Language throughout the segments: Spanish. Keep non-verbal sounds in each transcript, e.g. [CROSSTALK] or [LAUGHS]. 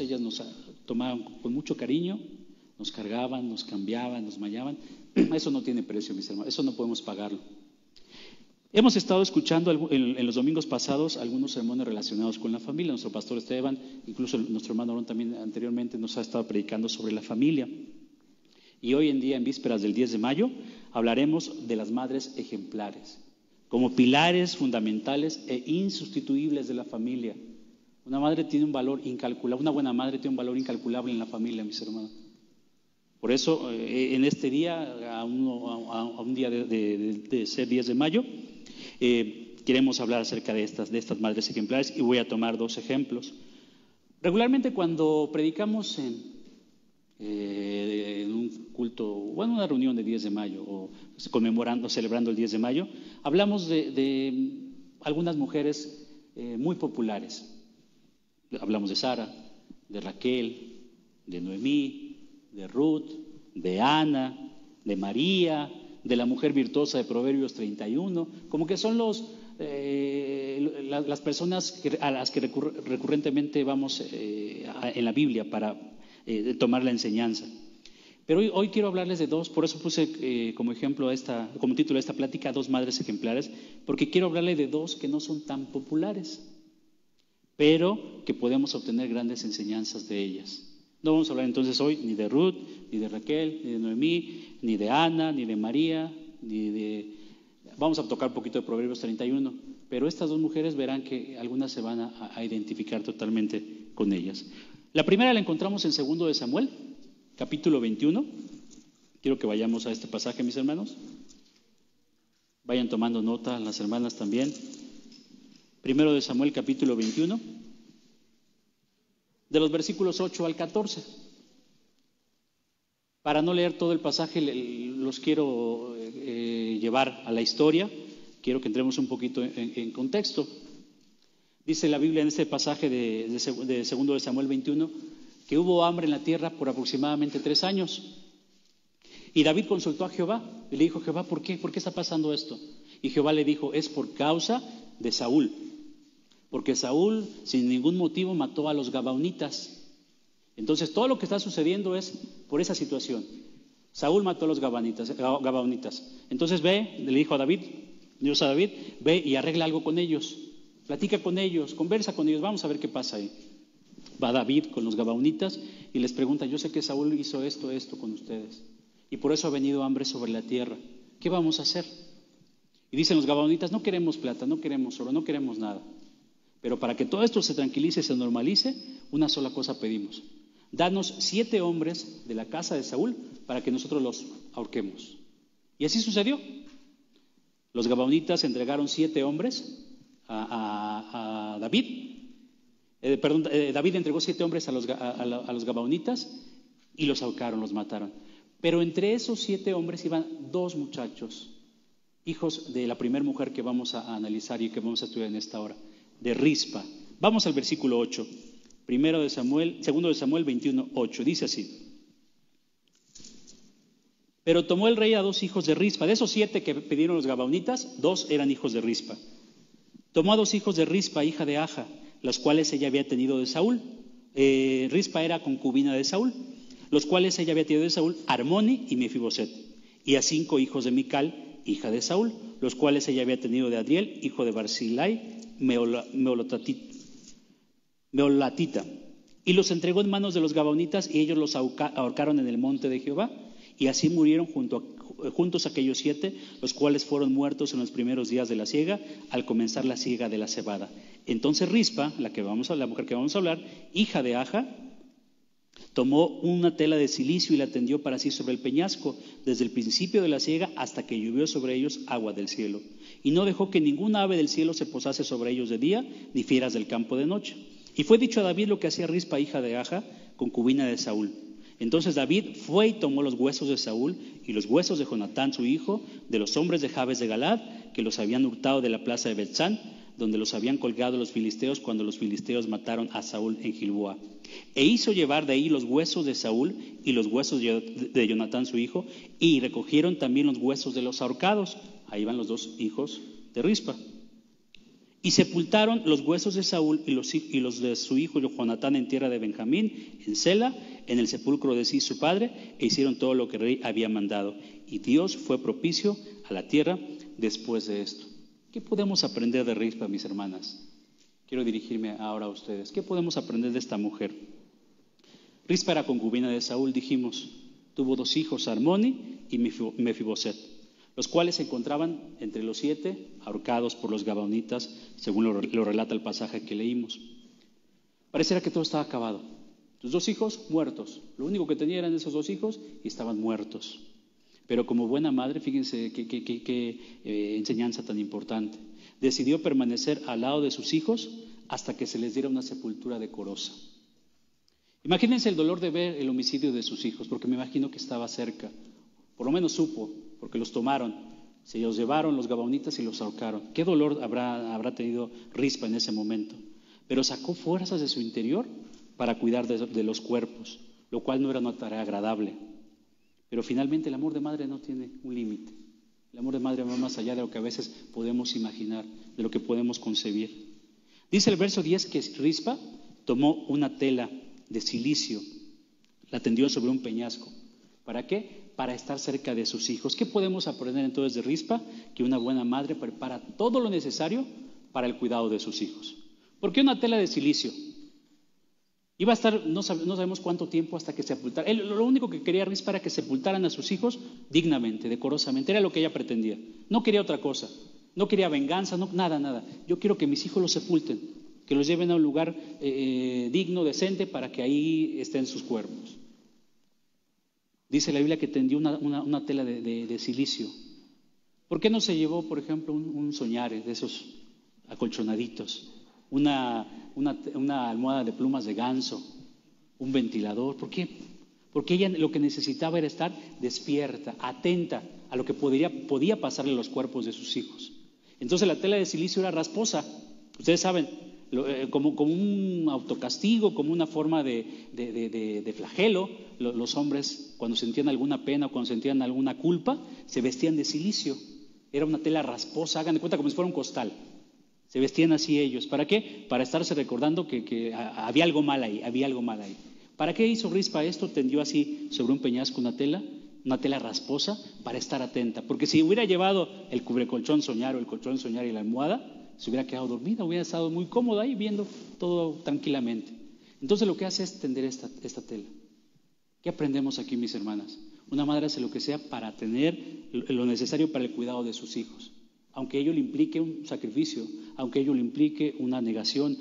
ellas nos tomaban con mucho cariño, nos cargaban, nos cambiaban, nos mallaban. [CLEARS THROAT] Eso no tiene precio, mis hermanos, eso no podemos pagarlo. Hemos estado escuchando en, los domingos pasados algunos sermones relacionados con la familia. Nuestro pastor Esteban, incluso nuestro hermano Aaron también anteriormente nos ha estado predicando sobre la familia. Y hoy en día, en vísperas del 10 de mayo, hablaremos de las madres ejemplares, como pilares fundamentales e insustituibles de la familia. Una madre tiene un valor incalculable, una buena madre tiene un valor incalculable en la familia, mis hermanos. Por eso, eh, en este día, a un, día de, ser 10 de mayo, eh, queremos hablar acerca de estas, madres ejemplares y voy a tomar dos ejemplos. Regularmente cuando predicamos en, eh, un culto o en una reunión de 10 de mayo o conmemorando, celebrando el 10 de mayo, hablamos de, algunas mujeres muy populares. Hablamos de Sara, de Raquel, de Noemí, de Ruth, de Ana, de María, de la mujer virtuosa de Proverbios 31, como que son los, eh, las personas a las que recurrentemente vamos eh, en la Biblia para eh, tomar la enseñanza. Pero hoy, hoy, quiero hablarles de dos, por eso puse como ejemplo esta, como título de esta plática, dos madres ejemplares, porque quiero hablarles de dos que no son tan populares, pero que podemos obtener grandes enseñanzas de ellas. No vamos a hablar entonces hoy ni de Ruth, ni de Raquel, ni de Noemí, ni de Ana, ni de María, ni de... Vamos a tocar un poquito de Proverbios 31, pero estas dos mujeres verán que algunas se van a, identificar totalmente con ellas. La primera la encontramos en segundo de Samuel, capítulo 21. Quiero que vayamos a este pasaje, mis hermanos. Vayan tomando nota, las hermanas también. Primero de Samuel, capítulo 21 de los versículos 8 al 14. Para no leer todo el pasaje, los quiero eh, llevar a la historia, quiero que entremos un poquito en, contexto. Dice la Biblia en este pasaje de, de, segundo de Samuel 21 que hubo hambre en la tierra por aproximadamente tres años. Y David consultó a Jehová y le dijo, Jehová, ¿por qué? ¿Por qué está pasando esto? Y Jehová le dijo, es por causa de Saúl porque Saúl sin ningún motivo mató a los gabaonitas. Entonces todo lo que está sucediendo es por esa situación. Saúl mató a los gabaonitas. Entonces ve, le dijo a David, Dios a David, ve y arregla algo con ellos. Platica con ellos, conversa con ellos, vamos a ver qué pasa ahí. Va David con los gabaonitas y les pregunta, yo sé que Saúl hizo esto, esto con ustedes. Y por eso ha venido hambre sobre la tierra. ¿Qué vamos a hacer? Y dicen los gabaonitas, no queremos plata, no queremos oro, no queremos nada. Pero para que todo esto se tranquilice, se normalice, una sola cosa pedimos. Danos siete hombres de la casa de Saúl para que nosotros los ahorquemos. Y así sucedió. Los gabaonitas entregaron siete hombres a, David. Eh, eh, David entregó siete hombres a los, a los gabaonitas y los ahorcaron, los mataron. Pero entre esos siete hombres iban dos muchachos, hijos de la primera mujer que vamos a analizar y que vamos a estudiar en esta hora de Rispa. Vamos al versículo 8. Primero de Samuel, segundo de Samuel 21, 8. Dice así. Pero tomó el rey a dos hijos de Rispa. De esos siete que pidieron los gabaonitas, dos eran hijos de Rispa. Tomó a dos hijos de Rispa, hija de Aja, los cuales ella había tenido de Saúl. Eh, Rispa era concubina de Saúl, los cuales ella había tenido de Saúl, Armoni y Mefiboset. Y a cinco hijos de Mical, hija de Saúl, los cuales ella había tenido de Adriel, hijo de Barzilai, meolatita, y los entregó en manos de los gabaonitas y ellos los ahorcaron en el monte de Jehová y así murieron juntos aquellos siete, los cuales fueron muertos en los primeros días de la siega al comenzar la siega de la cebada. Entonces Rispa, la, que vamos a, la mujer que vamos a hablar, hija de Aja, Tomó una tela de silicio y la tendió para sí sobre el peñasco, desde el principio de la siega hasta que llovió sobre ellos agua del cielo. Y no dejó que ninguna ave del cielo se posase sobre ellos de día, ni fieras del campo de noche. Y fue dicho a David lo que hacía Rispa, hija de Aja, concubina de Saúl. Entonces David fue y tomó los huesos de Saúl y los huesos de Jonatán, su hijo, de los hombres de Jabes de Galad, que los habían hurtado de la plaza de Betzán, donde los habían colgado los filisteos cuando los filisteos mataron a Saúl en Gilboa. E hizo llevar de ahí los huesos de Saúl y los huesos de Jonatán su hijo, y recogieron también los huesos de los ahorcados. Ahí van los dos hijos de Rispa. Y sepultaron los huesos de Saúl y los, de su hijo Jonatán en tierra de Benjamín, en Sela, en el sepulcro de sí su padre, e hicieron todo lo que el rey había mandado. Y Dios fue propicio a la tierra después de esto. ¿Qué podemos aprender de Rispa, mis hermanas? Quiero dirigirme ahora a ustedes. ¿Qué podemos aprender de esta mujer? Rispa era concubina de Saúl, dijimos. Tuvo dos hijos, Armoni y Mefiboset los cuales se encontraban entre los siete ahorcados por los gabaonitas, según lo, relata el pasaje que leímos. Pareciera que todo estaba acabado. Sus dos hijos muertos. Lo único que tenía eran esos dos hijos y estaban muertos. Pero como buena madre, fíjense qué, eh, enseñanza tan importante. Decidió permanecer al lado de sus hijos hasta que se les diera una sepultura decorosa. Imagínense el dolor de ver el homicidio de sus hijos, porque me imagino que estaba cerca. Por lo menos supo porque los tomaron, se los llevaron los gabaonitas y los ahorcaron. Qué dolor habrá, habrá tenido Rispa en ese momento. Pero sacó fuerzas de su interior para cuidar de, los cuerpos, lo cual no era una tarea agradable. Pero finalmente el amor de madre no tiene un límite. El amor de madre va más allá de lo que a veces podemos imaginar, de lo que podemos concebir. Dice el verso 10 que Rispa tomó una tela de silicio, la tendió sobre un peñasco. ¿Para qué? Para estar cerca de sus hijos. ¿Qué podemos aprender entonces de Rispa? Que una buena madre prepara todo lo necesario para el cuidado de sus hijos. ¿Por qué una tela de silicio? Iba a estar, no, sabemos cuánto tiempo hasta que sepultara. Lo único que quería Rispa era que sepultaran a sus hijos dignamente, decorosamente. Era lo que ella pretendía. No quería otra cosa. No quería venganza, no, nada, nada. Yo quiero que mis hijos los sepulten, que los lleven a un lugar eh, eh, digno, decente, para que ahí estén sus cuerpos. Dice la Biblia que tendió una, tela de, silicio. ¿Por qué no se llevó, por ejemplo, un, un soñare de esos acolchonaditos? Una, almohada de plumas de ganso, un ventilador. ¿Por qué? Porque ella lo que necesitaba era estar despierta, atenta a lo que podría, podía pasarle a los cuerpos de sus hijos. Entonces la tela de silicio era rasposa. Ustedes saben, eh, como, un autocastigo, como una forma de, flagelo. Los hombres, cuando sentían alguna pena o cuando sentían alguna culpa, se vestían de silicio. Era una tela rasposa, hagan de cuenta como si fuera un costal. Se vestían así ellos. ¿Para qué? Para estarse recordando que, había algo mal ahí, había algo mal ahí. ¿Para qué hizo Rispa esto? Tendió así sobre un peñasco una tela, una tela rasposa, para estar atenta. Porque si hubiera llevado el cubrecolchón soñar o el colchón soñar y la almohada, se hubiera quedado dormida, hubiera estado muy cómoda ahí viendo todo tranquilamente. Entonces lo que hace es tender esta, tela. ¿Qué aprendemos aquí, mis hermanas? Una madre hace lo que sea para tener lo necesario para el cuidado de sus hijos, aunque ello le implique un sacrificio, aunque ello le implique una negación,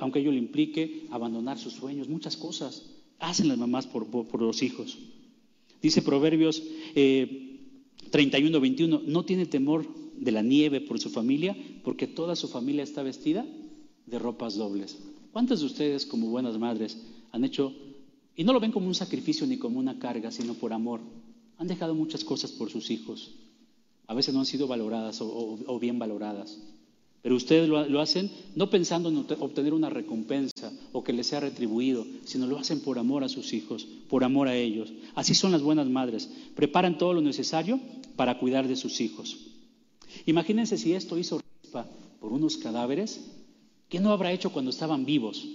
aunque ello le implique abandonar sus sueños, muchas cosas hacen las mamás por, por, los hijos. Dice Proverbios eh, 31, 21, no tiene temor de la nieve por su familia, porque toda su familia está vestida de ropas dobles. ¿Cuántas de ustedes, como buenas madres, han hecho, y no lo ven como un sacrificio ni como una carga, sino por amor, han dejado muchas cosas por sus hijos? A veces no han sido valoradas o, bien valoradas. Pero ustedes lo, lo, hacen no pensando en obtener una recompensa o que les sea retribuido, sino lo hacen por amor a sus hijos, por amor a ellos. Así son las buenas madres. Preparan todo lo necesario para cuidar de sus hijos. Imagínense si esto hizo por unos cadáveres, ¿qué no habrá hecho cuando estaban vivos?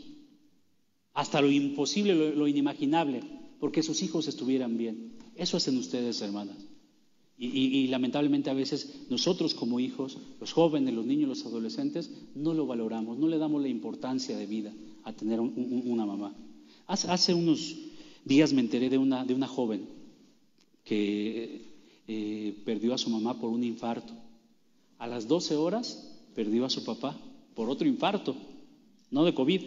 Hasta lo imposible, lo, inimaginable, porque sus hijos estuvieran bien. Eso hacen ustedes, hermanas. Y, lamentablemente a veces nosotros como hijos, los jóvenes, los niños, los adolescentes, no lo valoramos, no le damos la importancia de vida a tener una mamá. Hace, unos días me enteré de una, de una joven que eh, perdió a su mamá por un infarto. A las 12 horas perdió a su papá por otro infarto, no de COVID.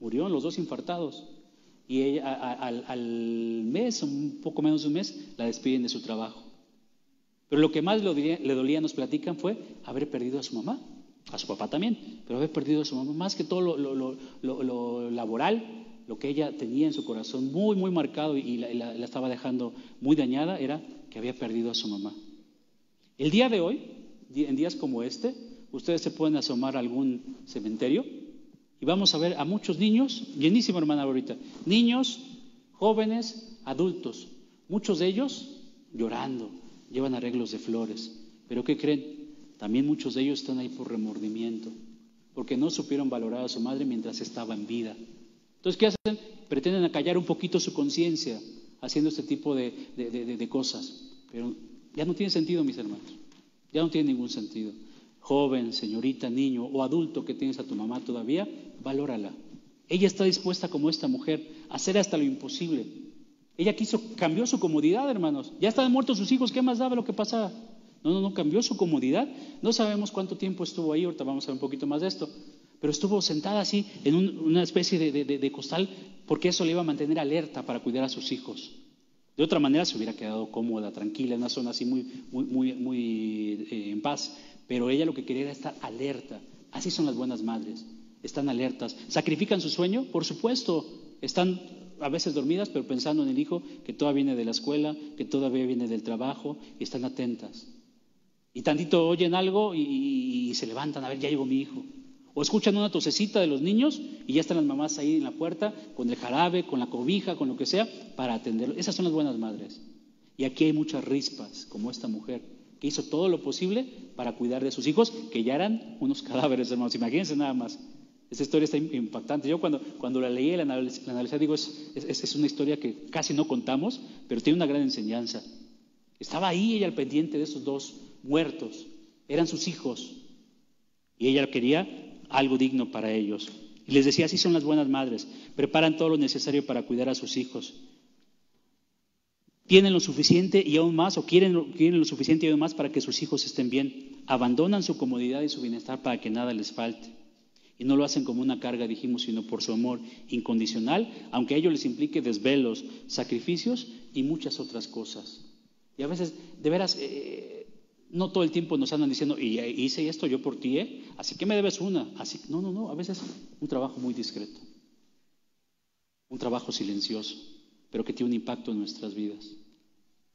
Murió los dos infartados. Y ella, al, mes, un poco menos de un mes, la despiden de su trabajo. Pero lo que más le dolía, nos platican, fue haber perdido a su mamá, a su papá también, pero haber perdido a su mamá, más que todo lo, laboral, lo que ella tenía en su corazón muy, muy marcado y la estaba dejando muy dañada, era que había perdido a su mamá. El día de hoy, en días como este, ustedes se pueden asomar a algún cementerio y vamos a ver a muchos niños, llenísimo hermana ahorita, niños, jóvenes, adultos, muchos de ellos llorando, llevan arreglos de flores, pero ¿qué creen? También muchos de ellos están ahí por remordimiento, porque no supieron valorar a su madre mientras estaba en vida. Entonces, ¿qué hacen? Pretenden acallar un poquito su conciencia haciendo este tipo de, de cosas. Pero ya no tiene sentido, mis hermanos. Ya no tiene ningún sentido. Joven, señorita, niño o adulto que tienes a tu mamá todavía, valórala. Ella está dispuesta, como esta mujer, a hacer hasta lo imposible. Ella quiso, cambió su comodidad, hermanos. Ya estaban muertos sus hijos, ¿qué más daba lo que pasaba? No, no, no, cambió su comodidad. No sabemos cuánto tiempo estuvo ahí, ahorita vamos a ver un poquito más de esto. Pero estuvo sentada así en una especie de, costal porque eso le iba a mantener alerta para cuidar a sus hijos. De otra manera se hubiera quedado cómoda, tranquila, en una zona así muy, muy, muy, muy eh, en paz. Pero ella lo que quería era estar alerta. Así son las buenas madres. Están alertas. ¿Sacrifican su sueño? Por supuesto. Están a veces dormidas, pero pensando en el hijo que todavía viene de la escuela, que todavía viene del trabajo, y están atentas. Y tantito oyen algo y, se levantan, a ver, ya llegó mi hijo. O escuchan una tosecita de los niños y ya están las mamás ahí en la puerta con el jarabe, con la cobija, con lo que sea, para atenderlo. Esas son las buenas madres. Y aquí hay muchas rispas, como esta mujer, que hizo todo lo posible para cuidar de sus hijos, que ya eran unos [LAUGHS] cadáveres, hermanos. Imagínense nada más. Esa historia está impactante. Yo cuando, cuando la leí, la analicé, digo, es, es una historia que casi no contamos, pero tiene una gran enseñanza. Estaba ahí ella al pendiente de esos dos muertos, eran sus hijos. Y ella quería algo digno para ellos. Y les decía, así son las buenas madres, preparan todo lo necesario para cuidar a sus hijos. Tienen lo suficiente y aún más, o quieren, quieren lo suficiente y aún más para que sus hijos estén bien. Abandonan su comodidad y su bienestar para que nada les falte. Y no lo hacen como una carga, dijimos, sino por su amor incondicional, aunque a ellos les implique desvelos, sacrificios y muchas otras cosas. Y a veces, de veras, eh, no todo el tiempo nos andan diciendo, y hice esto yo por ti, ¿eh? así que me debes una. Así, no, no, no, a veces un trabajo muy discreto, un trabajo silencioso, pero que tiene un impacto en nuestras vidas.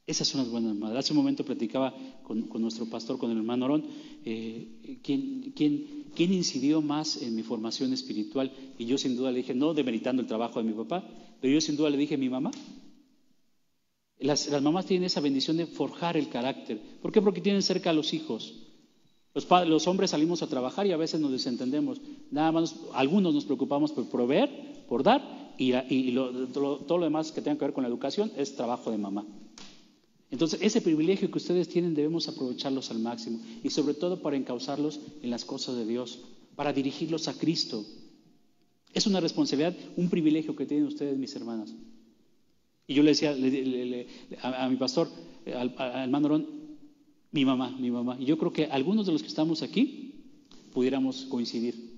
Esas son las buenas madres. Hace un momento platicaba con, nuestro pastor, con el hermano Orón, eh, ¿quién, quién, incidió más en mi formación espiritual? Y yo sin duda le dije, no demeritando el trabajo de mi papá, pero yo sin duda le dije, mi mamá. Las, mamás tienen esa bendición de forjar el carácter. ¿Por qué? Porque tienen cerca a los hijos. Los, hombres salimos a trabajar y a veces nos desentendemos. Nada más, algunos nos preocupamos por proveer, por dar, y, todo lo demás que tenga que ver con la educación es trabajo de mamá. Entonces, ese privilegio que ustedes tienen debemos aprovecharlos al máximo y sobre todo para encauzarlos en las cosas de Dios, para dirigirlos a Cristo. Es una responsabilidad, un privilegio que tienen ustedes, mis hermanas. Y yo le decía a, mi pastor, al, al mi mamá, mi mamá. Y yo creo que algunos de los que estamos aquí pudiéramos coincidir.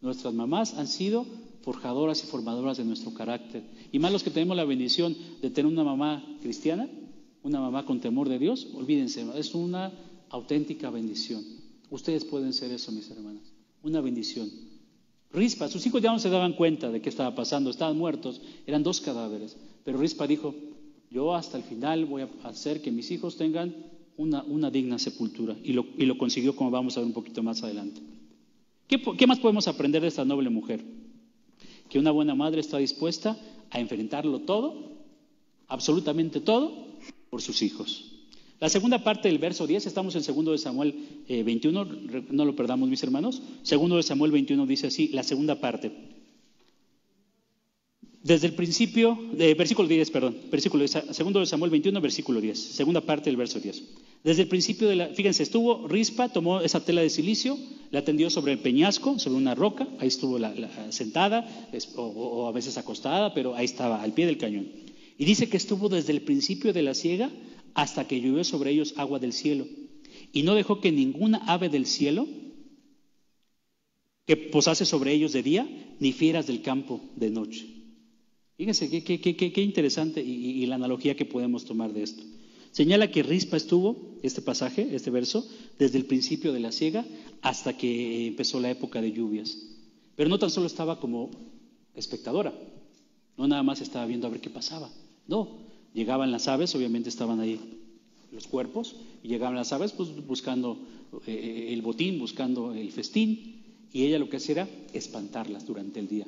Nuestras mamás han sido forjadoras y formadoras de nuestro carácter. Y más los que tenemos la bendición de tener una mamá cristiana, una mamá con temor de Dios, olvídense, es una auténtica bendición. Ustedes pueden ser eso, mis hermanas, una bendición. Rispa, sus hijos ya no se daban cuenta de qué estaba pasando, estaban muertos, eran dos cadáveres. Pero Rispa dijo, yo hasta el final voy a hacer que mis hijos tengan una, digna sepultura. Y lo, y lo, consiguió como vamos a ver un poquito más adelante. ¿Qué, ¿Qué más podemos aprender de esta noble mujer? Que una buena madre está dispuesta a enfrentarlo todo, absolutamente todo, por sus hijos. La segunda parte del verso 10, estamos en segundo de Samuel 21, eh, no lo perdamos mis hermanos. Segundo de Samuel 21 dice así, la segunda parte. Desde el principio, de, versículo 10, perdón, versículo segundo de Samuel 21, versículo 10, segunda parte del verso 10. Desde el principio de la, fíjense, estuvo Rispa, tomó esa tela de silicio, la tendió sobre el peñasco, sobre una roca, ahí estuvo sentada, o, a veces acostada, pero ahí estaba, al pie del cañón. Y dice que estuvo desde el principio de la siega hasta que llovió sobre ellos agua del cielo. Y no dejó que ninguna ave del cielo que posase sobre ellos de día, ni fieras del campo de noche. Fíjense qué, interesante y, la analogía que podemos tomar de esto. Señala que Rispa estuvo, este pasaje, este verso, desde el principio de la siega hasta que empezó la época de lluvias. Pero no tan solo estaba como espectadora, no nada más estaba viendo a ver qué pasaba. No, llegaban las aves, obviamente estaban ahí los cuerpos, y llegaban las aves pues, buscando eh, el botín, buscando el festín, y ella lo que hacía era espantarlas durante el día.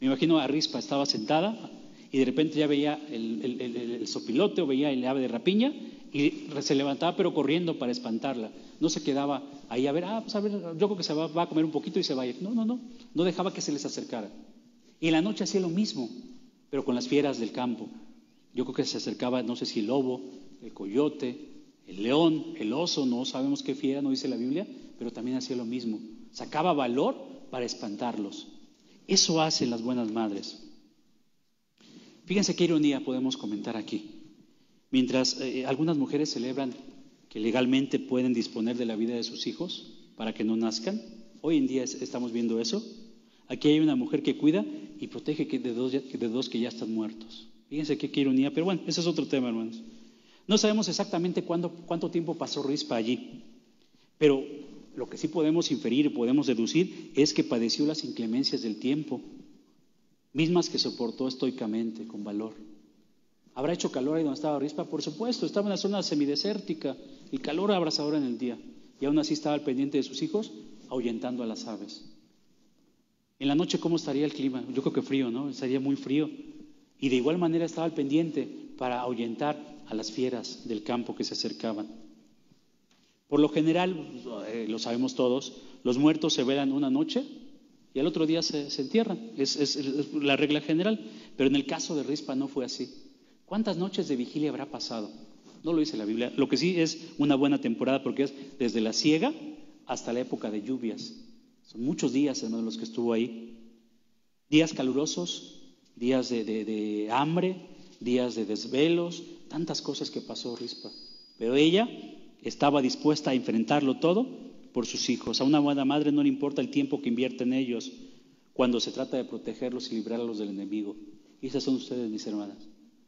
Me imagino a Rispa estaba sentada y de repente ya veía el, sopilote o veía el ave de rapiña y se levantaba pero corriendo para espantarla. No se quedaba ahí a ver, ah, pues a ver, yo creo que se va, a comer un poquito y se va a. No, no, no, no dejaba que se les acercara. Y en la noche hacía lo mismo, pero con las fieras del campo. Yo creo que se acercaba, no sé si el lobo, el coyote, el león, el oso, no sabemos qué fiera, no dice la Biblia, pero también hacía lo mismo. Sacaba valor para espantarlos. Eso hacen las buenas madres. Fíjense qué ironía podemos comentar aquí. Mientras eh, algunas mujeres celebran que legalmente pueden disponer de la vida de sus hijos para que no nazcan, hoy en día estamos viendo eso. Aquí hay una mujer que cuida y protege de de dos que ya están muertos. Fíjense qué, ironía, pero bueno, ese es otro tema, hermanos. No sabemos exactamente cuánto tiempo pasó Rispa allí, pero lo que sí podemos inferir y podemos deducir es que padeció las inclemencias del tiempo, mismas que soportó estoicamente, con valor. ¿Habrá hecho calor ahí donde estaba Rispa? Por supuesto, estaba en una zona semidesértica, y calor abrasador en el día, y aún así estaba al pendiente de sus hijos, ahuyentando a las aves. En la noche, ¿cómo estaría el clima? Yo creo que frío, ¿no? Estaría muy frío. Y de igual manera estaba al pendiente para ahuyentar a las fieras del campo que se acercaban. Por lo general, eh, lo sabemos todos, los muertos se velan una noche y al otro día se, entierran. Es, la regla general. Pero en el caso de Rispa no fue así. ¿Cuántas noches de vigilia habrá pasado? No lo dice la Biblia. Lo que sí es una buena temporada porque es desde la siega hasta la época de lluvias. Son muchos días, hermanos, los que estuvo ahí. Días calurosos, días de, hambre, días de desvelos, tantas cosas que pasó Rispa. Pero ella estaba dispuesta a enfrentarlo todo por sus hijos. A una buena madre no le importa el tiempo que invierte en ellos cuando se trata de protegerlos y librarlos del enemigo. Y esas son ustedes, mis hermanas.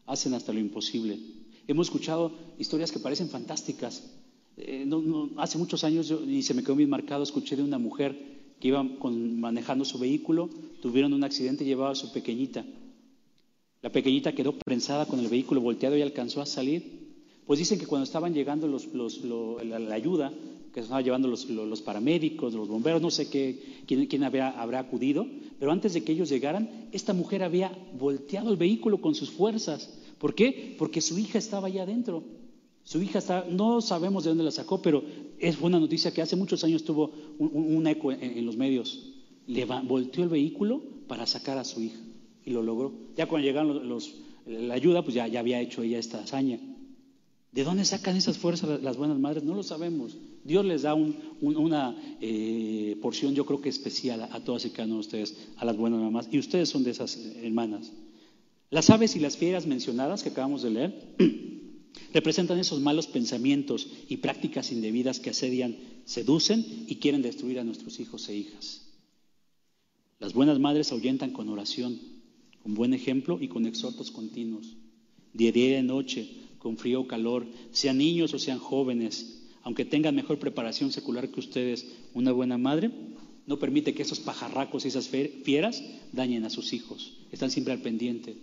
Hacen hasta lo imposible. Hemos escuchado historias que parecen fantásticas. Eh, hace muchos años, y se me quedó bien marcado, escuché de una mujer que iba manejando su vehículo, tuvieron un accidente y llevaba a su pequeñita. La pequeñita quedó prensada con el vehículo volteado y alcanzó a salir. Pues dicen que cuando estaban llegando los, la, ayuda, que estaban llevando los, paramédicos, los bomberos, no sé quién, habrá acudido, pero antes de que ellos llegaran, esta mujer había volteado el vehículo con sus fuerzas. ¿Por qué? Porque su hija estaba allá adentro. Su hija está, no sabemos de dónde la sacó, pero es una noticia que hace muchos años tuvo un, eco en, los medios. Le volteó el vehículo para sacar a su hija y lo logró. Ya cuando llegaron los, la ayuda, pues ya, ya había hecho ella esta hazaña. ¿De dónde sacan esas fuerzas las buenas madres? No lo sabemos. Dios les da una eh, porción, yo creo que especial a, todas y cada uno de ustedes, a las buenas mamás. Y ustedes son de esas hermanas. Las aves y las fieras mencionadas que acabamos de leer [CLEARS THROAT] Representan esos malos pensamientos y prácticas indebidas que asedian, seducen y quieren destruir a nuestros hijos e hijas. Las buenas madres ahuyentan con oración, con buen ejemplo y con exhortos continuos, de día y noche, con frío o calor, sean niños o sean jóvenes, aunque tengan mejor preparación secular que ustedes, una buena madre no permite que esos pajarracos y esas fieras dañen a sus hijos. Están siempre al pendiente,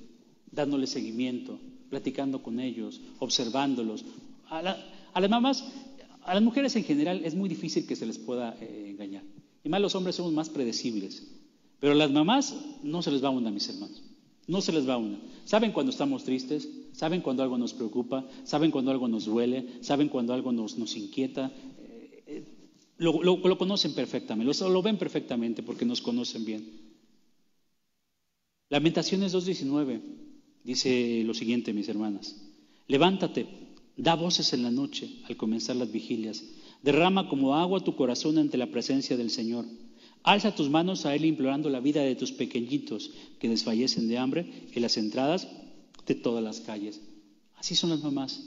dándoles seguimiento, platicando con ellos, observándolos. A, las mamás, a las mujeres en general es muy difícil que se les pueda eh, engañar. Y más los hombres somos más predecibles. Pero a las mamás no se les va una, mis hermanos. No se les va una. Saben cuando estamos tristes, saben cuando algo nos preocupa, saben cuando algo nos duele, saben cuando algo nos, inquieta. Eh, lo, conocen perfectamente, lo ven perfectamente porque nos conocen bien. Lamentaciones 2.19. Dice lo siguiente, mis hermanas. Levántate, da voces en la noche al comenzar las vigilias. Derrama como agua tu corazón ante la presencia del Señor. Alza tus manos a Él implorando la vida de tus pequeñitos que desfallecen de hambre en las entradas de todas las calles. Así son las mamás.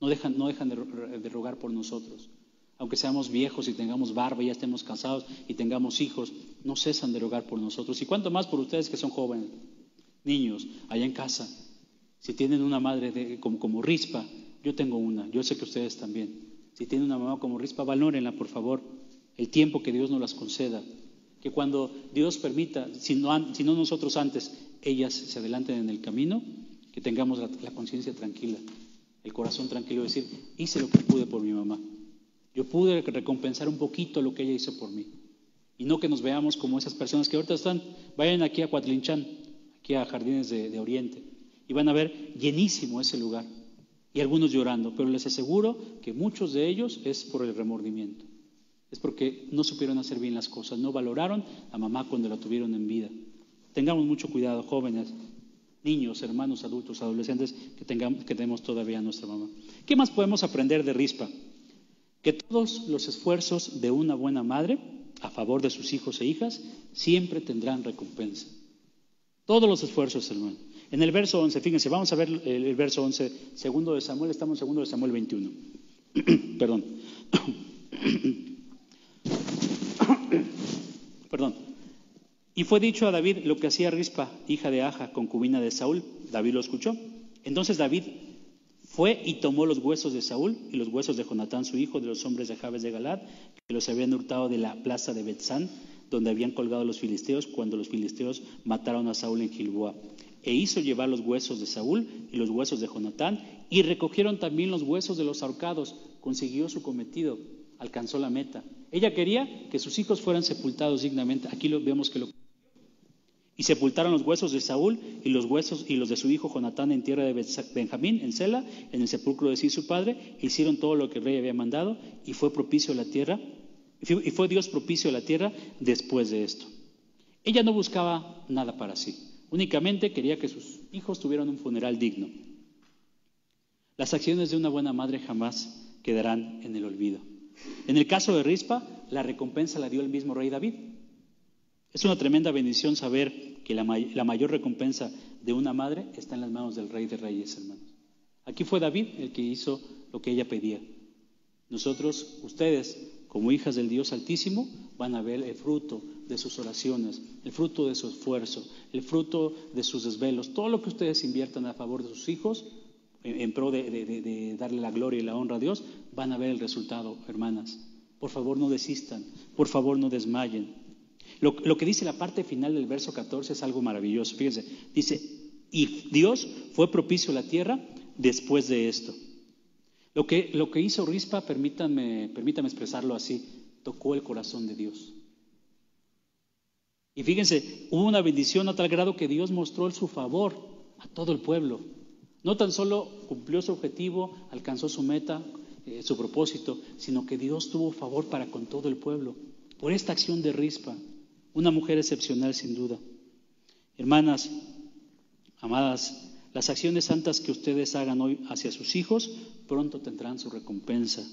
No dejan, no dejan de, de rogar por nosotros. Aunque seamos viejos y tengamos barba ya estemos casados y tengamos hijos, no cesan de rogar por nosotros. Y cuánto más por ustedes que son jóvenes niños allá en casa, si tienen una madre como, como rispa, yo tengo una, yo sé que ustedes también. Si tienen una mamá como rispa, valórenla, por favor, el tiempo que Dios nos las conceda. Que cuando Dios permita, si no, si no nosotros antes, ellas se adelanten en el camino, que tengamos la, conciencia tranquila, el corazón tranquilo, decir, hice lo que pude por mi mamá. Yo pude recompensar un poquito lo que ella hizo por mí. Y no que nos veamos como esas personas que ahorita están, vayan aquí a Cuatlinchán, a Jardines de, Oriente. Y van a ver llenísimo ese lugar. Y algunos llorando, pero les aseguro que muchos de ellos es por el remordimiento. Es porque no supieron hacer bien las cosas, no valoraron a mamá cuando la tuvieron en vida. Tengamos mucho cuidado, jóvenes, niños, hermanos, adultos, adolescentes, que, tengamos, que tenemos todavía a nuestra mamá. ¿Qué más podemos aprender de Rispa? Que todos los esfuerzos de una buena madre a favor de sus hijos e hijas siempre tendrán recompensa. Todos los esfuerzos, hermano. En el verso 11, fíjense, vamos a ver el, verso 11, segundo de Samuel, estamos en segundo de Samuel 21. [COUGHS] Perdón. [COUGHS] Perdón. Y fue dicho a David lo que hacía Rispa, hija de Aja, concubina de Saúl. David lo escuchó. Entonces David fue y tomó los huesos de Saúl y los huesos de Jonatán, su hijo, de los hombres de Jabes de Galad, que los habían hurtado de la plaza de Betzán, donde habían colgado los filisteos, cuando los filisteos mataron a Saúl en Gilboa. E hizo llevar los huesos de Saúl y los huesos de Jonatán, y recogieron también los huesos de los ahorcados. Consiguió su cometido, alcanzó la meta. Ella quería que sus hijos fueran sepultados dignamente. Aquí lo, vemos que lo y sepultaron los huesos de Saúl y los huesos y los de su hijo Jonatán en tierra de Benjamín, en Sela, en el sepulcro de sí su padre. Hicieron todo lo que el rey había mandado y fue propicio a la tierra. Y fue Dios propicio a la tierra después de esto. Ella no buscaba nada para sí, únicamente quería que sus hijos tuvieran un funeral digno. Las acciones de una buena madre jamás quedarán en el olvido. En el caso de Rispa, la recompensa la dio el mismo rey David. Es una tremenda bendición saber que la, mayor recompensa de una madre está en las manos del Rey de Reyes, hermanos. Aquí fue David el que hizo lo que ella pedía. Nosotros, ustedes, como hijas del Dios Altísimo, van a ver el fruto de sus oraciones, el fruto de su esfuerzo, el fruto de sus desvelos, todo lo que ustedes inviertan a favor de sus hijos, en, pro de darle la gloria y la honra a Dios, van a ver el resultado, hermanas. Por favor, no desistan, por favor, no desmayen. Lo, que dice la parte final del verso 14 es algo maravilloso. Fíjense, dice, y Dios fue propicio a la tierra después de esto. Lo que, hizo Rispa, permítanme, permítame expresarlo así, tocó el corazón de Dios. Y fíjense, hubo una bendición a tal grado que Dios mostró su favor a todo el pueblo. No tan solo cumplió su objetivo, alcanzó su meta, eh, su propósito, sino que Dios tuvo favor para con todo el pueblo por esta acción de Rispa. Una mujer excepcional sin duda. Hermanas, amadas, las acciones santas que ustedes hagan hoy hacia sus hijos pronto tendrán su recompensa,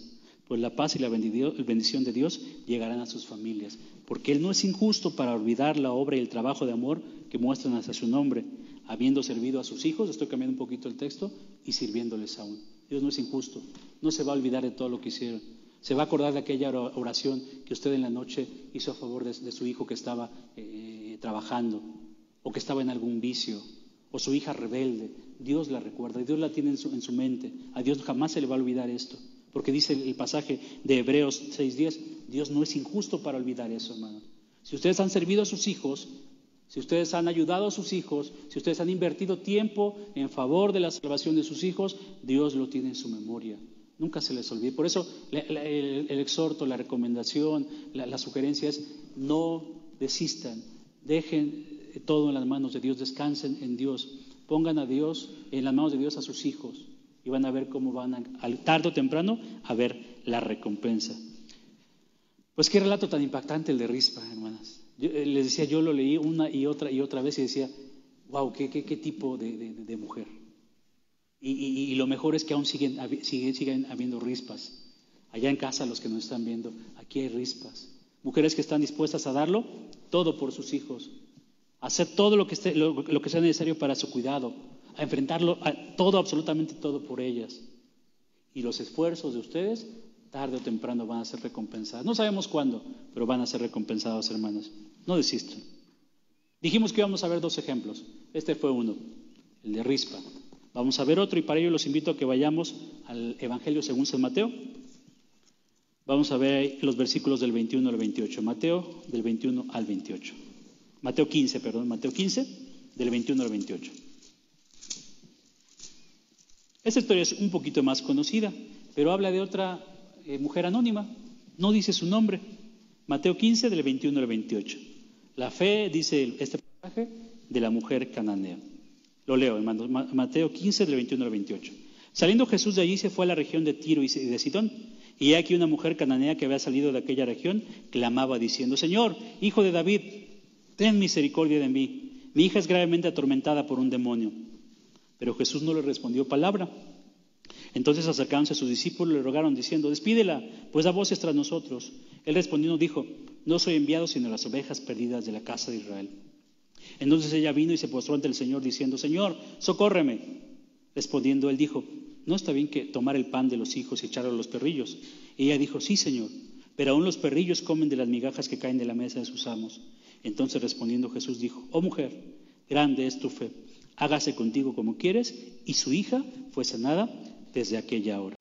pues la paz y la bendición de Dios llegarán a sus familias, porque Él no es injusto para olvidar la obra y el trabajo de amor que muestran hacia su nombre, habiendo servido a sus hijos, estoy cambiando un poquito el texto, y sirviéndoles aún. Dios no es injusto, no se va a olvidar de todo lo que hicieron. Se va a acordar de aquella oración que usted en la noche hizo a favor de, su hijo que estaba eh, trabajando o que estaba en algún vicio o su hija rebelde. Dios la recuerda Dios la tiene en su, en su mente. A Dios jamás se le va a olvidar esto. Porque dice el pasaje de Hebreos 6.10, Dios no es injusto para olvidar eso, hermano. Si ustedes han servido a sus hijos, si ustedes han ayudado a sus hijos, si ustedes han invertido tiempo en favor de la salvación de sus hijos, Dios lo tiene en su memoria. Nunca se les olvide. Por eso el, exhorto, la recomendación, la, sugerencia es no desistan, dejen todo en las manos de Dios, descansen en Dios, pongan a Dios, en las manos de Dios a sus hijos y van a ver cómo van a, tarde o temprano a ver la recompensa. Pues qué relato tan impactante el de Rispa, hermanas. Eh, les decía, yo lo leí una y otra y otra vez y decía, wow, qué, tipo de mujer. Y, lo mejor es que aún siguen, siguen, habiendo rispas. Allá en casa, los que nos están viendo, aquí hay rispas. Mujeres que están dispuestas a darlo todo por sus hijos, hacer todo lo que, sea necesario para su cuidado, a enfrentarlo, todo, absolutamente todo por ellas. Y los esfuerzos de ustedes, tarde o temprano, van a ser recompensados. No sabemos cuándo, pero van a ser recompensados, hermanos. No desistan. Dijimos que íbamos a ver dos ejemplos. Este fue uno, el de Rispa. Vamos a ver otro y para ello los invito a que vayamos al Evangelio según San Mateo. Vamos a ver los versículos del 21 al 28. Mateo del 21 al 28. Mateo 15, perdón, Mateo 15 del 21 al 28. Esta historia es un poquito más conocida, pero habla de otra eh, mujer anónima. No dice su nombre. Mateo 15 del 21 al 28. La fe, dice este pasaje, de la mujer cananea. Lo leo, hermanos, Mateo 15, del 21 al 28. Saliendo Jesús de allí se fue a la región de Tiro y de Sidón, Y aquí una mujer cananea que había salido de aquella región clamaba diciendo, Señor, hijo de David, ten misericordia de mí. Mi hija es gravemente atormentada por un demonio. Pero Jesús no le respondió palabra. Entonces acercándose a sus discípulos le rogaron diciendo, despídela, pues da voces tras nosotros. Él respondiendo dijo, no soy enviado sino las ovejas perdidas de la casa de Israel. Entonces ella vino y se postró ante el Señor diciendo, Señor, socórreme. Respondiendo él dijo, no está bien que tomar el pan de los hijos y echarlo a los perrillos. Y ella dijo, sí, Señor, pero aún los perrillos comen de las migajas que caen de la mesa de sus amos. Entonces respondiendo Jesús dijo, oh mujer, grande es tu fe, hágase contigo como quieres. Y su hija fue sanada desde aquella hora.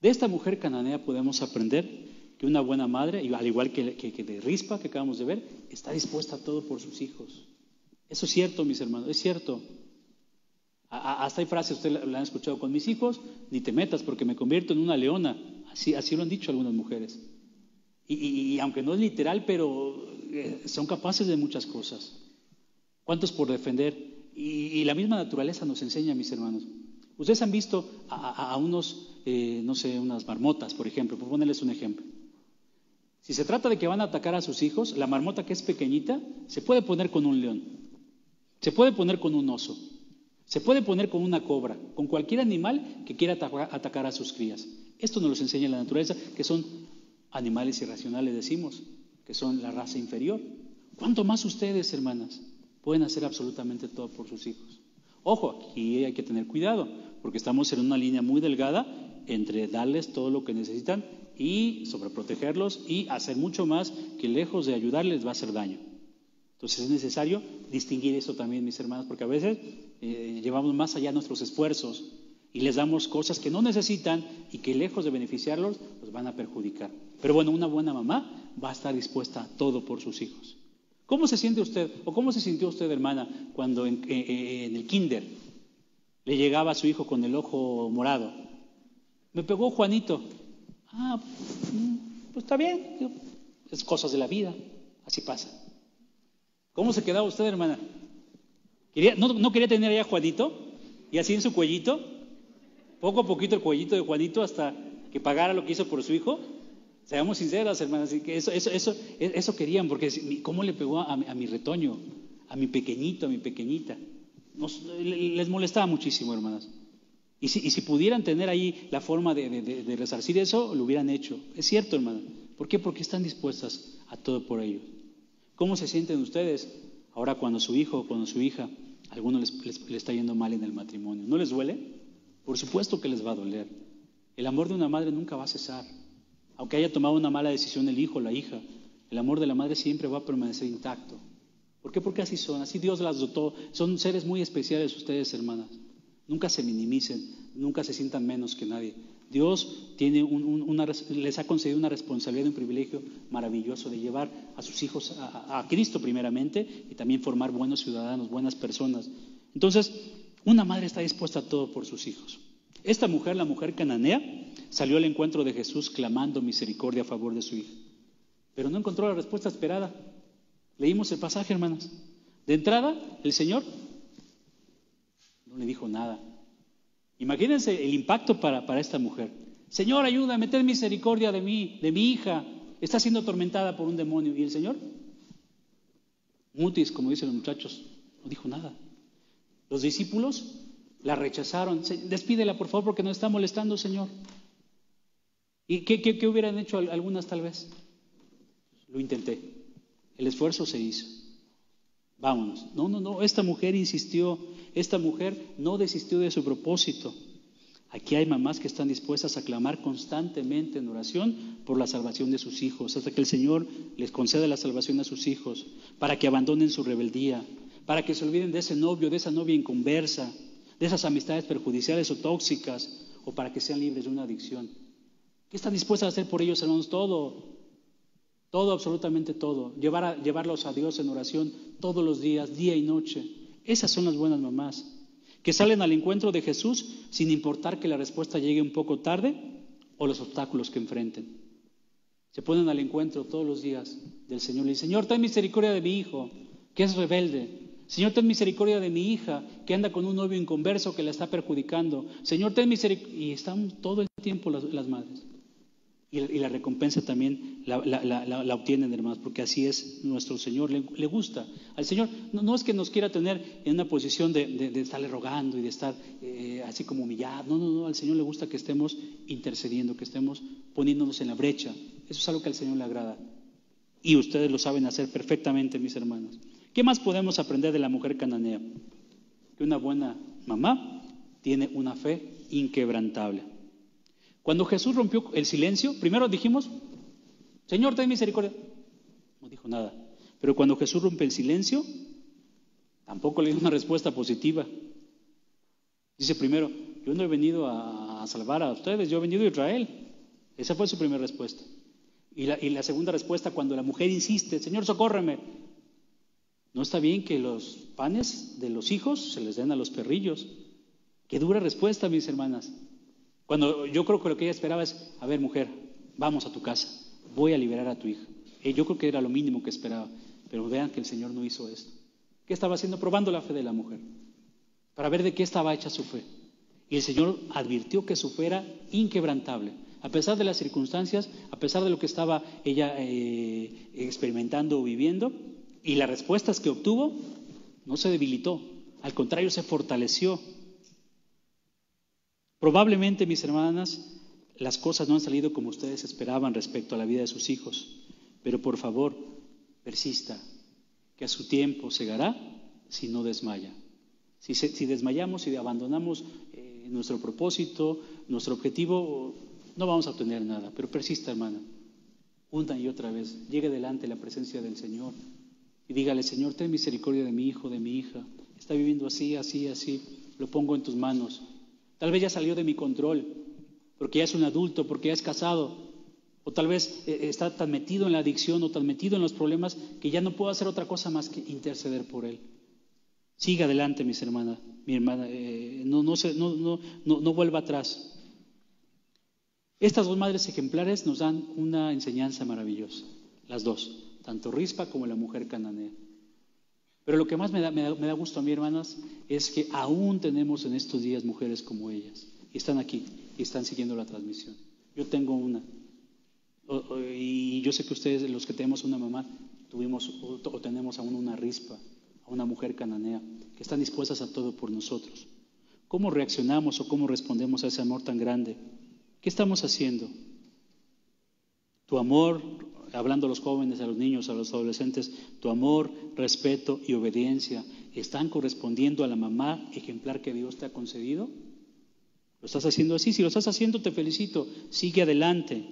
De esta mujer cananea podemos aprender que una buena madre, al igual que, que de Rispa que acabamos de ver, está dispuesta a todo por sus hijos. Eso es cierto, mis hermanos, es cierto. Hasta hay frases, usted la han escuchado con mis hijos, ni te metas porque me convierto en una leona. Así, así lo han dicho algunas mujeres. Y, aunque no es literal, pero eh, son capaces de muchas cosas. ¿Cuántos por defender? Y, la misma naturaleza nos enseña, mis hermanos. Ustedes han visto a, unos, eh, no sé, unas marmotas, por ejemplo, por ponerles un ejemplo. Si se trata de que van a atacar a sus hijos, la marmota que es pequeñita se puede poner con un león, se puede poner con un oso, se puede poner con una cobra, con cualquier animal que quiera atacar a sus crías. Esto nos lo enseña la naturaleza, que son animales irracionales, decimos, que son la raza inferior. ¿Cuánto más ustedes, hermanas, pueden hacer absolutamente todo por sus hijos? Ojo, aquí hay que tener cuidado, porque estamos en una línea muy delgada entre darles todo lo que necesitan y sobreprotegerlos y hacer mucho más que lejos de ayudarles va a hacer daño. Entonces es necesario distinguir eso también, mis hermanos, porque a veces eh, llevamos más allá nuestros esfuerzos y les damos cosas que no necesitan y que lejos de beneficiarlos, los van a perjudicar. Pero bueno, una buena mamá va a estar dispuesta a todo por sus hijos. ¿Cómo se siente usted o cómo se sintió usted, hermana, cuando en, eh, eh, el kinder le llegaba a su hijo con el ojo morado? Me pegó Juanito. Ah, mm, pues está bien, es cosas de la vida, así pasa. ¿Cómo se quedaba usted, hermana? no, quería tener allá a Juanito? Y así en su cuellito, poco a poquito el cuellito de Juanito hasta que pagara lo que hizo por su hijo. Seamos sinceras, hermanas, que eso, eso, eso, eso querían, porque ¿cómo le pegó a, mi retoño, a mi pequeñito, a mi pequeñita? les molestaba muchísimo, hermanas. Y si, y si, pudieran tener ahí la forma de, de, resarcir eso, lo hubieran hecho. Es cierto, hermana. ¿Por qué? Porque están dispuestas a todo por ellos. ¿Cómo se sienten ustedes ahora cuando su hijo o cuando su hija, alguno les, le está yendo mal en el matrimonio? ¿No les duele? Por supuesto que les va a doler. El amor de una madre nunca va a cesar. Aunque haya tomado una mala decisión el hijo o la hija, el amor de la madre siempre va a permanecer intacto. ¿Por qué? Porque así son, así Dios las dotó. Son seres muy especiales ustedes, hermanas. Nunca se minimicen, nunca se sientan menos que nadie. Dios tiene una, les ha concedido una responsabilidad, un privilegio maravilloso de llevar a sus hijos a, Cristo primeramente y también formar buenos ciudadanos, buenas personas. Entonces, una madre está dispuesta a todo por sus hijos. Esta mujer, la mujer cananea, salió al encuentro de Jesús clamando misericordia a favor de su hija, pero no encontró la respuesta esperada. Leímos el pasaje, hermanas. De entrada, el Señor no le dijo nada. Imagínense el impacto para, para esta mujer. Señor, ayúdame, ten misericordia de mí, de mi hija. Está siendo atormentada por un demonio. ¿Y el Señor? Mutis, como dicen los muchachos, no dijo nada. Los discípulos la rechazaron. Despídela, por favor, porque nos está molestando, Señor. ¿Y qué, hubieran hecho algunas tal vez? Lo intenté. El esfuerzo se hizo. Vámonos. No, no, no. Esta mujer insistió esta mujer no desistió de su propósito. Aquí hay mamás que están dispuestas a clamar constantemente en oración por la salvación de sus hijos, hasta que el Señor les conceda la salvación a sus hijos, para que abandonen su rebeldía, para que se olviden de ese novio, de esa novia inconversa, de esas amistades perjudiciales o tóxicas, o para que sean libres de una adicción. ¿Qué están dispuestas a hacer por ellos, hermanos? Todo, todo, absolutamente todo. Llevar llevarlos a Dios en oración todos los días, día y noche. Esas son las buenas mamás, que salen al encuentro de Jesús sin importar que la respuesta llegue un poco tarde o los obstáculos que enfrenten. Se ponen al encuentro todos los días del Señor. Dicen, Señor, ten misericordia de mi hijo, que es rebelde. Señor, ten misericordia de mi hija que anda con un novio inconverso que la está perjudicando. Señor, ten misericordia. Y están todo el tiempo las, madres. Y, la recompensa también la, obtienen, hermanos, porque así es nuestro Señor. Le, gusta. Al Señor no, es que nos quiera tener en una posición de, estarle rogando y de estar eh, así como humillado. No, no, no. Al Señor le gusta que estemos intercediendo, que estemos poniéndonos en la brecha. Eso es algo que al Señor le agrada. Y ustedes lo saben hacer perfectamente, mis hermanos. ¿Qué más podemos aprender de la mujer cananea? Que una buena mamá tiene una fe inquebrantable. Cuando Jesús rompió el silencio, primero dijimos, Señor, ten misericordia. No dijo nada. Pero cuando Jesús rompe el silencio, tampoco le dio una respuesta positiva. Dice primero, yo no he venido a salvar a ustedes, yo he venido a Israel. Esa fue su primera respuesta. Y la, y la segunda respuesta, cuando la mujer insiste, Señor, socórreme, no está bien que los panes de los hijos se les den a los perrillos. Qué dura respuesta, mis hermanas. Cuando yo creo que lo que ella esperaba es, a ver, mujer, vamos a tu casa, voy a liberar a tu hija. Y yo creo que era lo mínimo que esperaba. Pero vean que el Señor no hizo esto. ¿Qué estaba haciendo? Probando la fe de la mujer. Para ver de qué estaba hecha su fe. Y el Señor advirtió que su fe era inquebrantable. A pesar de las circunstancias, a pesar de lo que estaba ella eh, experimentando o viviendo, y las respuestas que obtuvo, no se debilitó, al contrario, se fortaleció. Probablemente, mis hermanas, las cosas no han salido como ustedes esperaban respecto a la vida de sus hijos, pero por favor, persista, que a su tiempo segará si no desmaya. Si, desmayamos y abandonamos eh, nuestro propósito, nuestro objetivo, no vamos a obtener nada, pero persista, hermana, una y otra vez, llegue delante la presencia del Señor, y dígale, Señor, ten misericordia de mi hijo, de mi hija. Está viviendo así, así, así. Lo pongo en tus manos. Tal vez ya salió de mi control, porque ya es un adulto, porque ya es casado. O tal vez eh, está tan metido en la adicción o tan metido en los problemas que ya no puedo hacer otra cosa más que interceder por él. Siga adelante, mis hermanas, mi hermana. Eh, no, no, no, no, no vuelva atrás. Estas dos madres ejemplares nos dan una enseñanza maravillosa, las dos tanto Rispa como la mujer cananea. Pero lo que más me da, me da, gusto a mí, hermanas, es que aún tenemos en estos días mujeres como ellas. Y están aquí y están siguiendo la transmisión. Yo tengo una. y yo sé que ustedes, los que tenemos una mamá, tuvimos o, tenemos aún una rispa, a una mujer cananea, que están dispuestas a todo por nosotros. ¿Cómo reaccionamos o cómo respondemos a ese amor tan grande? ¿Qué estamos haciendo? Tu amor hablando a los jóvenes, a los niños, a los adolescentes, tu amor, respeto y obediencia están correspondiendo a la mamá ejemplar que Dios te ha concedido? ¿Lo estás haciendo así? Si lo estás haciendo, te felicito. Sigue adelante,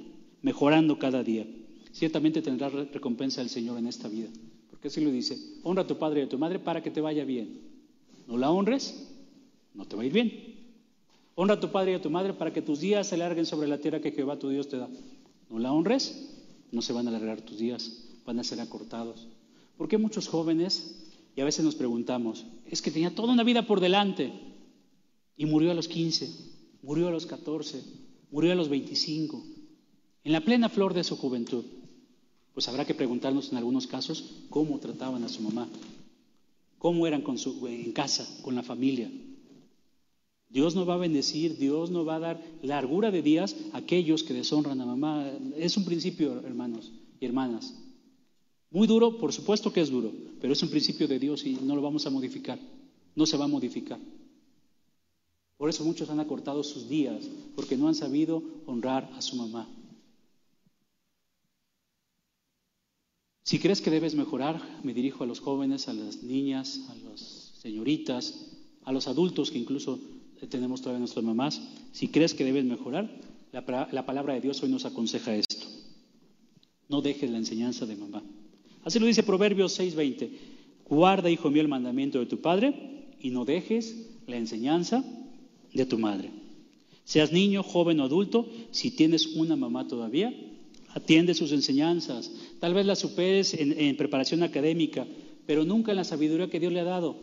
mejorando cada día. Ciertamente tendrás recompensa del Señor en esta vida. Porque así lo dice, honra a tu padre y a tu madre para que te vaya bien. No la honres, no te va a ir bien. Honra a tu padre y a tu madre para que tus días se alarguen sobre la tierra que Jehová tu Dios te da. No la honres, no se van a alargar tus días, van a ser acortados. ¿Por qué muchos jóvenes, y a veces nos preguntamos, es que tenía toda una vida por delante y murió a los 15, murió a los 14, murió a los 25, en la plena flor de su juventud? Pues habrá que preguntarnos en algunos casos cómo trataban a su mamá, cómo eran con su, en casa, con la familia. Dios no va a bendecir, Dios no va a dar largura de días a aquellos que deshonran a mamá. Es un principio, hermanos y hermanas. Muy duro, por supuesto que es duro, pero es un principio de Dios y no lo vamos a modificar. No se va a modificar. Por eso muchos han acortado sus días, porque no han sabido honrar a su mamá. Si crees que debes mejorar, me dirijo a los jóvenes, a las niñas, a las señoritas, a los adultos que incluso tenemos todavía nuestras mamás, si crees que debes mejorar, la, palabra de Dios hoy nos aconseja esto. No dejes la enseñanza de mamá. Así lo dice Proverbios 6:20. Guarda, hijo mío, el mandamiento de tu padre y no dejes la enseñanza de tu madre. Seas niño, joven o adulto, si tienes una mamá todavía, atiende sus enseñanzas. Tal vez las superes en preparación académica, pero nunca en la sabiduría que Dios le ha dado.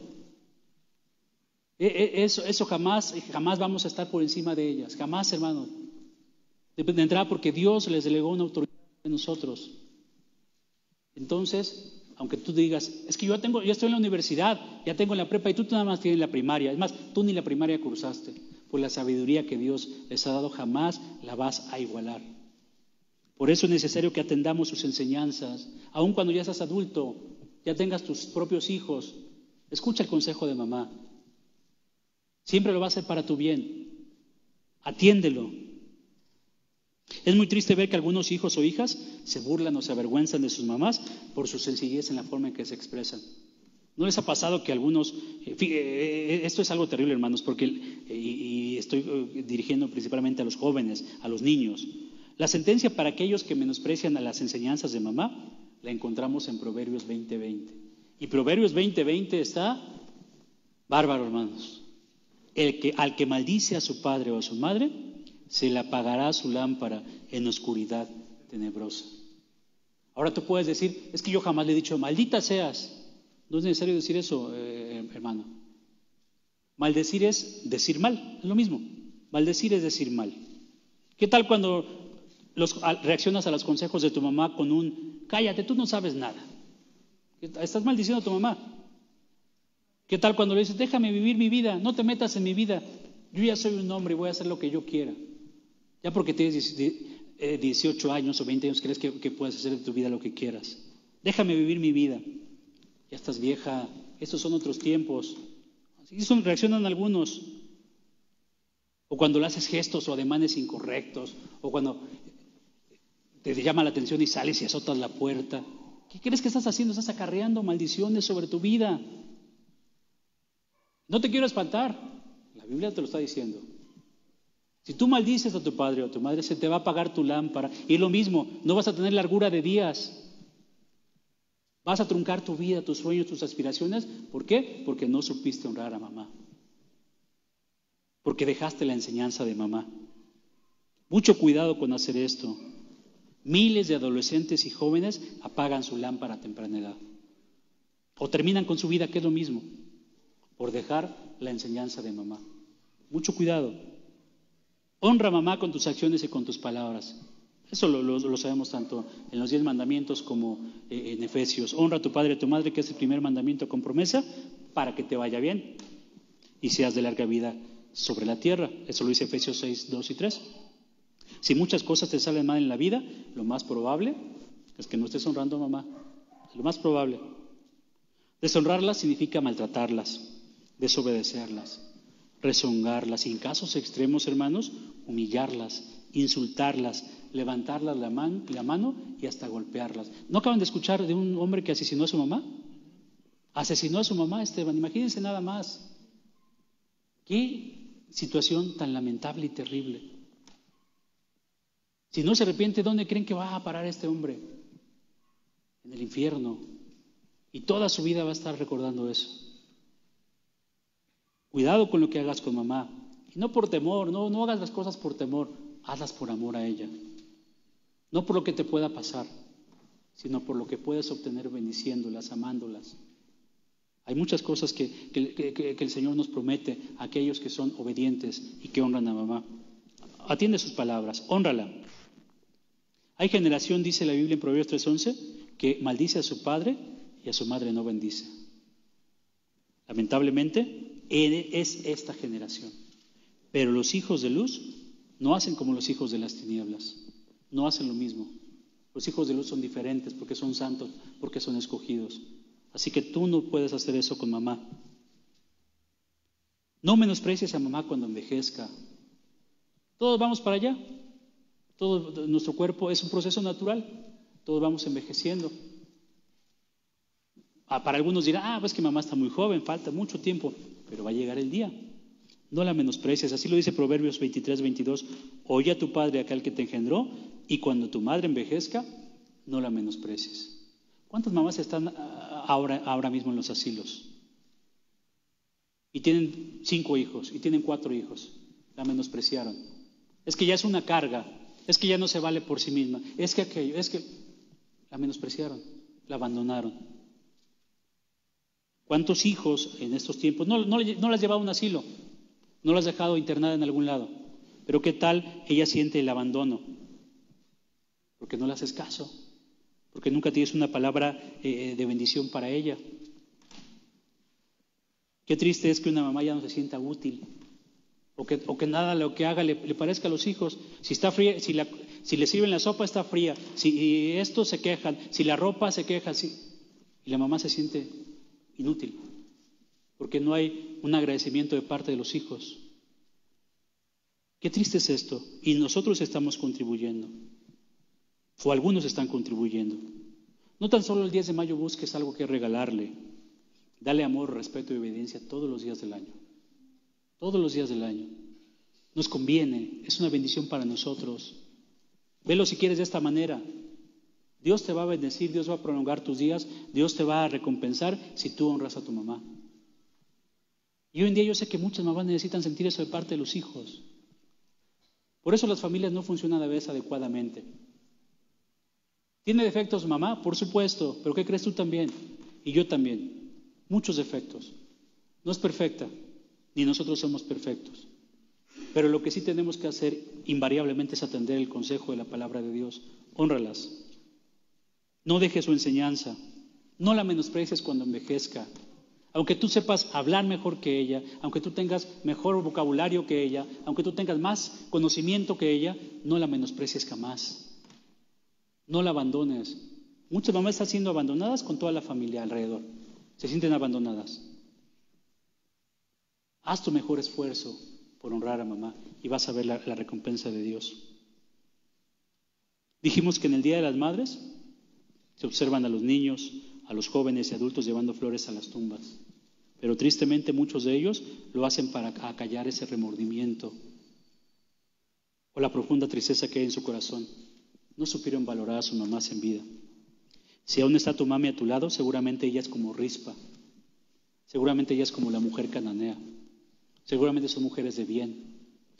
E, e, eso, jamás, jamás vamos a estar por encima de ellas, jamás, hermano. Dependerá porque Dios les delegó una autoridad de nosotros. Entonces, Aunque tú digas, es que yo ya tengo, ya estoy en la universidad, ya tengo la prepa y tú nada más tienes la primaria. Es más, tú ni la primaria cursaste. Por la sabiduría que Dios les ha dado, jamás la vas a igualar. Por eso es necesario que atendamos sus enseñanzas. Aun cuando ya seas adulto, ya tengas tus propios hijos, escucha el consejo de mamá. Siempre lo va a hacer para tu bien. Atiéndelo. Es muy triste ver que algunos hijos o hijas se burlan o se avergüenzan de sus mamás por su sencillez en la forma en que se expresan. ¿No les ha pasado que algunos, eh, eh, eh, esto es algo terrible hermanos, porque y estoy dirigiendo principalmente a los jóvenes, a los niños, la sentencia para aquellos que menosprecian a las enseñanzas de mamá la encontramos en Proverbios 20:20. Y Proverbios 20:20 está bárbaro, hermanos. El que, al que maldice a su padre o a su madre, se le apagará su lámpara en oscuridad tenebrosa. Ahora tú puedes decir, es que yo jamás le he dicho, maldita seas. No es necesario decir eso, eh, hermano. Maldecir es decir mal, es lo mismo. Maldecir es decir mal. ¿Qué tal cuando reaccionas a los consejos de tu mamá con un, cállate, tú no sabes nada? Estás maldiciendo a tu mamá. ¿Qué tal cuando le dices, déjame vivir mi vida, no te metas en mi vida? Yo ya soy un hombre y voy a hacer lo que yo quiera. Ya porque tienes 18 eh, años o 20 años, crees que, puedes hacer de tu vida lo que quieras. Déjame vivir mi vida. Ya estás vieja, estos son otros tiempos. Así son, reaccionan algunos. O cuando le haces gestos o ademanes incorrectos, o cuando te llama la atención y sales y azotas la puerta. ¿Qué crees que estás haciendo? Estás acarreando maldiciones sobre tu vida. No te quiero espantar, la Biblia te lo está diciendo. Si tú maldices a tu padre o a tu madre, se te va a apagar tu lámpara. Y lo mismo, no vas a tener largura de días. Vas a truncar tu vida, tus sueños, tus aspiraciones. ¿Por qué? Porque no supiste honrar a mamá. Porque dejaste la enseñanza de mamá. Mucho cuidado con hacer esto. Miles de adolescentes y jóvenes apagan su lámpara a temprana edad. O terminan con su vida, que es lo mismo, por dejar la enseñanza de mamá. Mucho cuidado. Honra a mamá con tus acciones y con tus palabras. Eso lo, sabemos tanto en los diez mandamientos como eh, en Efesios. Honra a tu padre y a tu madre, que es el primer mandamiento con promesa, para que te vaya bien y seas de larga vida sobre la tierra. Eso lo dice Efesios 6, 2 y 3. Si muchas cosas te salen mal en la vida, lo más probable es que no estés honrando a mamá. Lo más probable. Deshonrarlas significa maltratarlas, desobedecerlas rezongarlas y en casos extremos, hermanos, humillarlas, insultarlas, levantarlas la, la mano y hasta golpearlas. ¿No acaban de escuchar de un hombre que asesinó a su mamá? Asesinó a su mamá, Esteban. Imagínense nada más. Qué situación tan lamentable y terrible. Si no se arrepiente, ¿dónde creen que va a parar este hombre? En el infierno. Y toda su vida va a estar recordando eso. Cuidado con lo que hagas con mamá. Y no por temor, no, no hagas las cosas por temor, hazlas por amor a ella. No por lo que te pueda pasar, sino por lo que puedes obtener bendiciéndolas, amándolas. Hay muchas cosas que, que, el Señor nos promete a aquellos que son obedientes y que honran a mamá. Atiende sus palabras, honrala. Hay generación, dice la Biblia en Proverbios 3:11, que maldice a su padre y a su madre no bendice. Lamentablemente, es esta generación. Pero los hijos de luz no hacen como los hijos de las tinieblas, no hacen lo mismo. Los hijos de luz son diferentes porque son santos, porque son escogidos. Así que tú no puedes hacer eso con mamá. No menosprecies a mamá cuando envejezca. Todos vamos para allá. Todo nuestro cuerpo es un proceso natural. Todos vamos envejeciendo. Ah, para algunos dirán, ah, pues que mamá está muy joven, falta mucho tiempo pero va a llegar el día. No la menosprecies. Así lo dice Proverbios 23, 22. Oye a tu padre, aquel que te engendró, y cuando tu madre envejezca, no la menosprecies. ¿Cuántas mamás están ah, ahora, ahora mismo en los asilos? Y tienen cinco hijos, y tienen cuatro hijos. La menospreciaron. Es que ya es una carga. Es que ya no se vale por sí misma. Es que aquello, es que la menospreciaron, la abandonaron. ¿Cuántos hijos en estos tiempos no, las llevaba a un asilo? No las has dejado internada en algún lado. Pero ¿qué tal ella siente el abandono? Porque no le haces caso. porque nunca tienes una palabra eh, de bendición para ella. Qué triste es que una mamá ya no se sienta útil, o que, o que nada lo que haga le, parezca a los hijos. Si está fría, si le sirven la sopa está fría, si esto se quejan, si la ropa se queja, si, y la mamá se siente inútil, porque no hay un agradecimiento de parte de los hijos. Qué triste es esto. Y nosotros estamos contribuyendo. O algunos están contribuyendo. No tan solo el 10 de mayo busques algo que regalarle. Dale amor, respeto y obediencia todos los días del año. Todos los días del año. Nos conviene, es una bendición para nosotros. Velo si quieres de esta manera. Dios te va a bendecir, Dios va a prolongar tus días, Dios te va a recompensar si tú honras a tu mamá. Y hoy en día yo sé que muchas mamás necesitan sentir eso de parte de los hijos. Por eso las familias no funcionan a veces adecuadamente. ¿Tiene defectos mamá? Por supuesto, pero ¿qué crees tú también? Y yo también. Muchos defectos. No es perfecta, ni nosotros somos perfectos. Pero lo que sí tenemos que hacer invariablemente es atender el consejo de la palabra de Dios. Honralas. No dejes su enseñanza. No la menosprecies cuando envejezca. Aunque tú sepas hablar mejor que ella, aunque tú tengas mejor vocabulario que ella, aunque tú tengas más conocimiento que ella, no la menosprecies jamás. No la abandones. Muchas mamás están siendo abandonadas con toda la familia alrededor. Se sienten abandonadas. Haz tu mejor esfuerzo por honrar a mamá y vas a ver la, la recompensa de Dios. Dijimos que en el Día de las Madres se observan a los niños, a los jóvenes y adultos llevando flores a las tumbas. Pero tristemente muchos de ellos lo hacen para acallar ese remordimiento o la profunda tristeza que hay en su corazón. No supieron valorar a su mamá en vida. Si aún está tu mami a tu lado, seguramente ella es como Rispa. Seguramente ella es como la mujer cananea. Seguramente son mujeres de bien.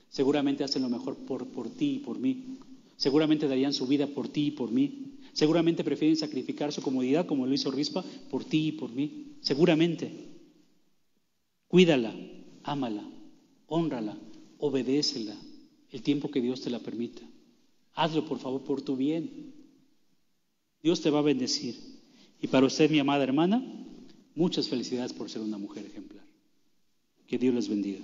Seguramente hacen lo mejor por, por ti y por mí. Seguramente darían su vida por ti y por mí. Seguramente prefieren sacrificar su comodidad como lo hizo Rispa por ti y por mí. Seguramente. Cuídala, ámala, honrala, obedécela el tiempo que Dios te la permita. Hazlo, por favor, por tu bien. Dios te va a bendecir. Y para usted, mi amada hermana, muchas felicidades por ser una mujer ejemplar. Que Dios les bendiga.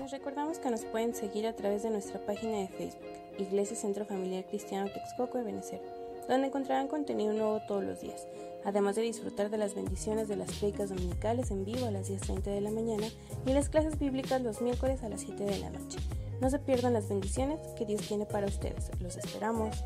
Les recordamos que nos pueden seguir a través de nuestra página de Facebook, Iglesia Centro Familiar Cristiano Texcoco de Venezuela, donde encontrarán contenido nuevo todos los días además de disfrutar de las bendiciones de las predicas dominicales en vivo a las 10.30 de la mañana y las clases bíblicas los miércoles a las 7 de la noche. No se pierdan las bendiciones que Dios tiene para ustedes. Los esperamos.